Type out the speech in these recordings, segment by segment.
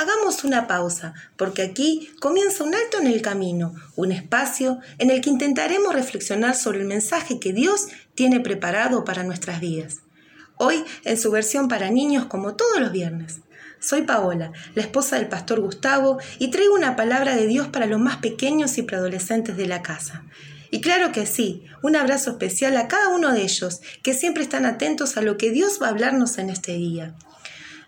hagamos una pausa, porque aquí comienza un alto en el camino, un espacio en el que intentaremos reflexionar sobre el mensaje que Dios tiene preparado para nuestras vidas. Hoy en su versión para niños como todos los viernes. Soy Paola, la esposa del pastor Gustavo, y traigo una palabra de Dios para los más pequeños y preadolescentes de la casa. Y claro que sí, un abrazo especial a cada uno de ellos, que siempre están atentos a lo que Dios va a hablarnos en este día.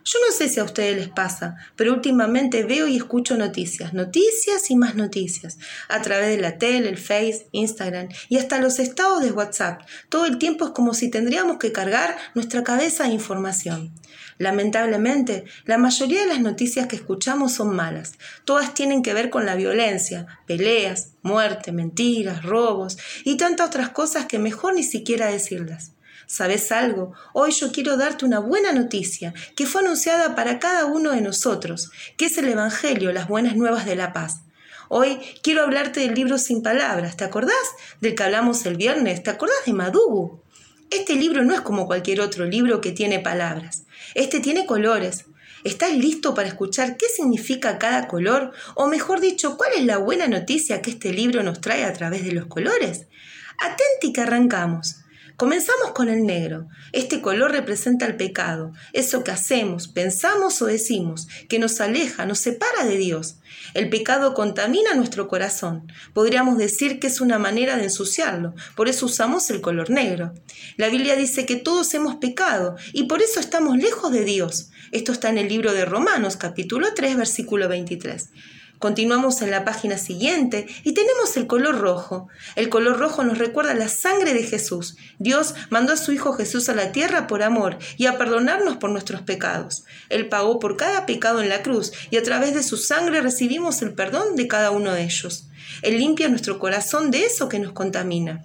Yo no sé si a ustedes les pasa, pero últimamente veo y escucho noticias, noticias y más noticias, a través de la tele, el Face, Instagram y hasta los estados de WhatsApp. Todo el tiempo es como si tendríamos que cargar nuestra cabeza de información. Lamentablemente, la mayoría de las noticias que escuchamos son malas. Todas tienen que ver con la violencia, peleas, muerte, mentiras, robos y tantas otras cosas que mejor ni siquiera decirlas. ¿Sabes algo? Hoy yo quiero darte una buena noticia que fue anunciada para cada uno de nosotros, que es el Evangelio, las buenas nuevas de la paz. Hoy quiero hablarte del libro Sin Palabras. ¿Te acordás del que hablamos el viernes? ¿Te acordás de Madubu? Este libro no es como cualquier otro libro que tiene palabras. Este tiene colores. ¿Estás listo para escuchar qué significa cada color? O mejor dicho, ¿cuál es la buena noticia que este libro nos trae a través de los colores? Atenti que arrancamos. Comenzamos con el negro. Este color representa el pecado, eso que hacemos, pensamos o decimos, que nos aleja, nos separa de Dios. El pecado contamina nuestro corazón. Podríamos decir que es una manera de ensuciarlo, por eso usamos el color negro. La Biblia dice que todos hemos pecado y por eso estamos lejos de Dios. Esto está en el libro de Romanos capítulo 3 versículo 23. Continuamos en la página siguiente y tenemos el color rojo. El color rojo nos recuerda la sangre de Jesús. Dios mandó a su Hijo Jesús a la tierra por amor y a perdonarnos por nuestros pecados. Él pagó por cada pecado en la cruz y a través de su sangre recibimos el perdón de cada uno de ellos. Él limpia nuestro corazón de eso que nos contamina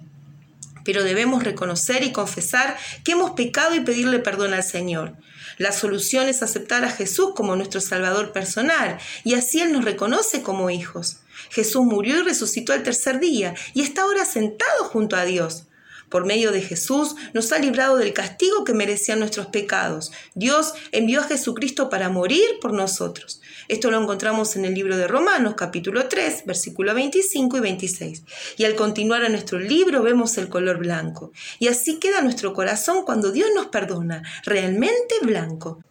pero debemos reconocer y confesar que hemos pecado y pedirle perdón al Señor. La solución es aceptar a Jesús como nuestro Salvador personal y así Él nos reconoce como hijos. Jesús murió y resucitó al tercer día y está ahora sentado junto a Dios. Por medio de Jesús nos ha librado del castigo que merecían nuestros pecados. Dios envió a Jesucristo para morir por nosotros. Esto lo encontramos en el libro de Romanos capítulo 3, versículo 25 y 26. Y al continuar en nuestro libro vemos el color blanco. Y así queda nuestro corazón cuando Dios nos perdona, realmente blanco.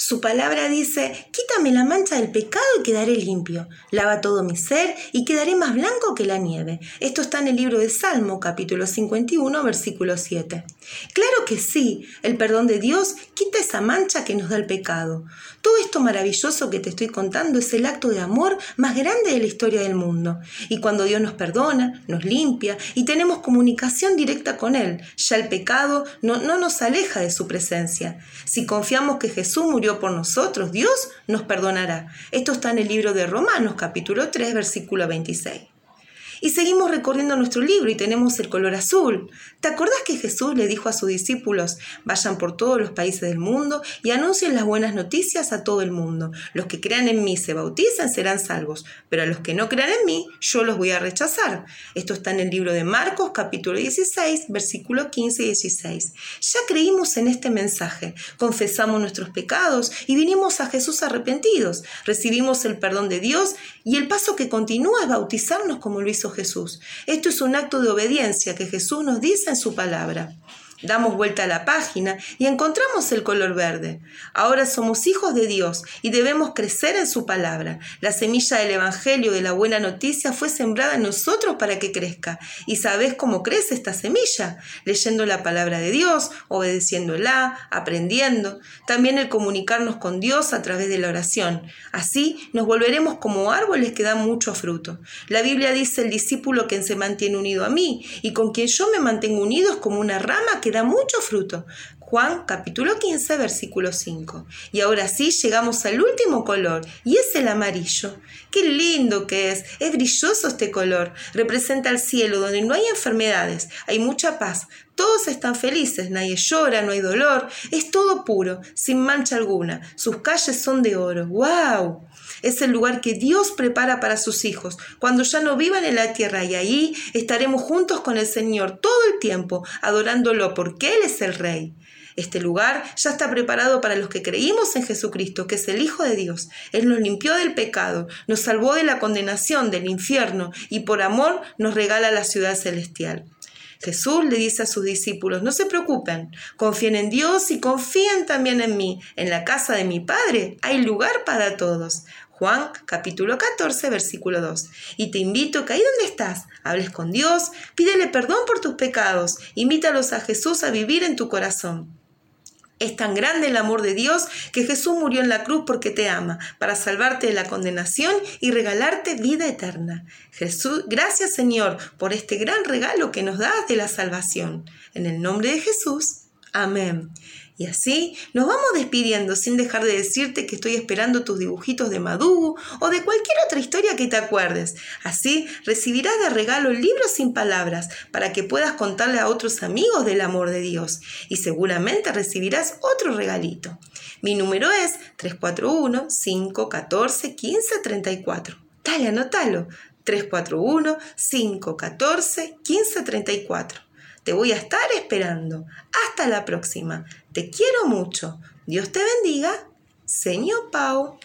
Su palabra dice, quítame la mancha del pecado y quedaré limpio. Lava todo mi ser y quedaré más blanco que la nieve. Esto está en el libro de Salmo, capítulo 51, versículo 7. Claro que sí, el perdón de Dios quita esa mancha que nos da el pecado. Todo esto maravilloso que te estoy contando es el acto de amor más grande de la historia del mundo. Y cuando Dios nos perdona, nos limpia y tenemos comunicación directa con Él, ya el pecado no, no nos aleja de su presencia. Si confiamos que Jesús murió por nosotros, Dios nos perdonará. Esto está en el libro de Romanos capítulo 3 versículo 26. Y seguimos recorriendo nuestro libro y tenemos el color azul. ¿Te acordás que Jesús le dijo a sus discípulos, vayan por todos los países del mundo y anuncien las buenas noticias a todo el mundo? Los que crean en mí se bautizan serán salvos, pero a los que no crean en mí yo los voy a rechazar. Esto está en el libro de Marcos capítulo 16, versículo 15 y 16. Ya creímos en este mensaje, confesamos nuestros pecados y vinimos a Jesús arrepentidos, recibimos el perdón de Dios y el paso que continúa es bautizarnos como lo hizo Jesús. Esto es un acto de obediencia que Jesús nos dice en su palabra. Damos vuelta a la página y encontramos el color verde. Ahora somos hijos de Dios y debemos crecer en su palabra. La semilla del Evangelio de la buena noticia fue sembrada en nosotros para que crezca. ¿Y sabes cómo crece esta semilla? Leyendo la palabra de Dios, obedeciéndola, aprendiendo. También el comunicarnos con Dios a través de la oración. Así nos volveremos como árboles que dan mucho fruto. La Biblia dice el discípulo que se mantiene unido a mí y con quien yo me mantengo unido es como una rama que da mucho fruto. Juan capítulo 15 versículo 5. Y ahora sí llegamos al último color y es el amarillo. Qué lindo que es, es brilloso este color, representa el cielo donde no hay enfermedades, hay mucha paz, todos están felices, nadie llora, no hay dolor, es todo puro, sin mancha alguna, sus calles son de oro. ¡Wow! Es el lugar que Dios prepara para sus hijos, cuando ya no vivan en la tierra y ahí estaremos juntos con el Señor todo el tiempo, adorándolo porque Él es el Rey. Este lugar ya está preparado para los que creímos en Jesucristo, que es el Hijo de Dios. Él nos limpió del pecado, nos salvó de la condenación del infierno y por amor nos regala la ciudad celestial. Jesús le dice a sus discípulos, no se preocupen, confíen en Dios y confíen también en mí. En la casa de mi Padre hay lugar para todos. Juan capítulo 14, versículo 2. Y te invito que ahí donde estás, hables con Dios, pídele perdón por tus pecados, invítalos a Jesús a vivir en tu corazón. Es tan grande el amor de Dios que Jesús murió en la cruz porque te ama, para salvarte de la condenación y regalarte vida eterna. Jesús, gracias Señor por este gran regalo que nos das de la salvación. En el nombre de Jesús. Amén. Y así nos vamos despidiendo sin dejar de decirte que estoy esperando tus dibujitos de Madugu o de cualquier otra historia que te acuerdes. Así recibirás de regalo libros sin palabras para que puedas contarle a otros amigos del amor de Dios y seguramente recibirás otro regalito. Mi número es 341-514-1534. Dale, anótalo. 341-514-1534. Te voy a estar esperando. Hasta la próxima. Te quiero mucho. Dios te bendiga. Señor Pau.